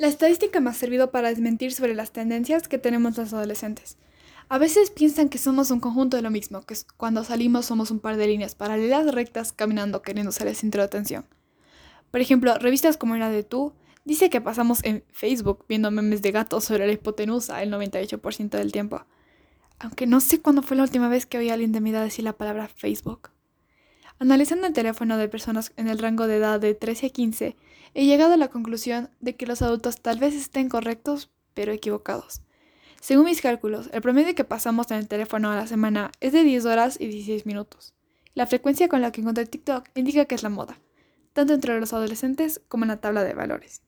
La estadística me ha servido para desmentir sobre las tendencias que tenemos los adolescentes. A veces piensan que somos un conjunto de lo mismo, que cuando salimos somos un par de líneas paralelas rectas caminando queriendo ser el centro de atención. Por ejemplo, revistas como la de Tú dice que pasamos en Facebook viendo memes de gatos sobre la hipotenusa el 98% del tiempo. Aunque no sé cuándo fue la última vez que oí a alguien de mi decir la palabra Facebook. Analizando el teléfono de personas en el rango de edad de 13 a 15, he llegado a la conclusión de que los adultos tal vez estén correctos, pero equivocados. Según mis cálculos, el promedio que pasamos en el teléfono a la semana es de 10 horas y 16 minutos. La frecuencia con la que encontré TikTok indica que es la moda, tanto entre los adolescentes como en la tabla de valores.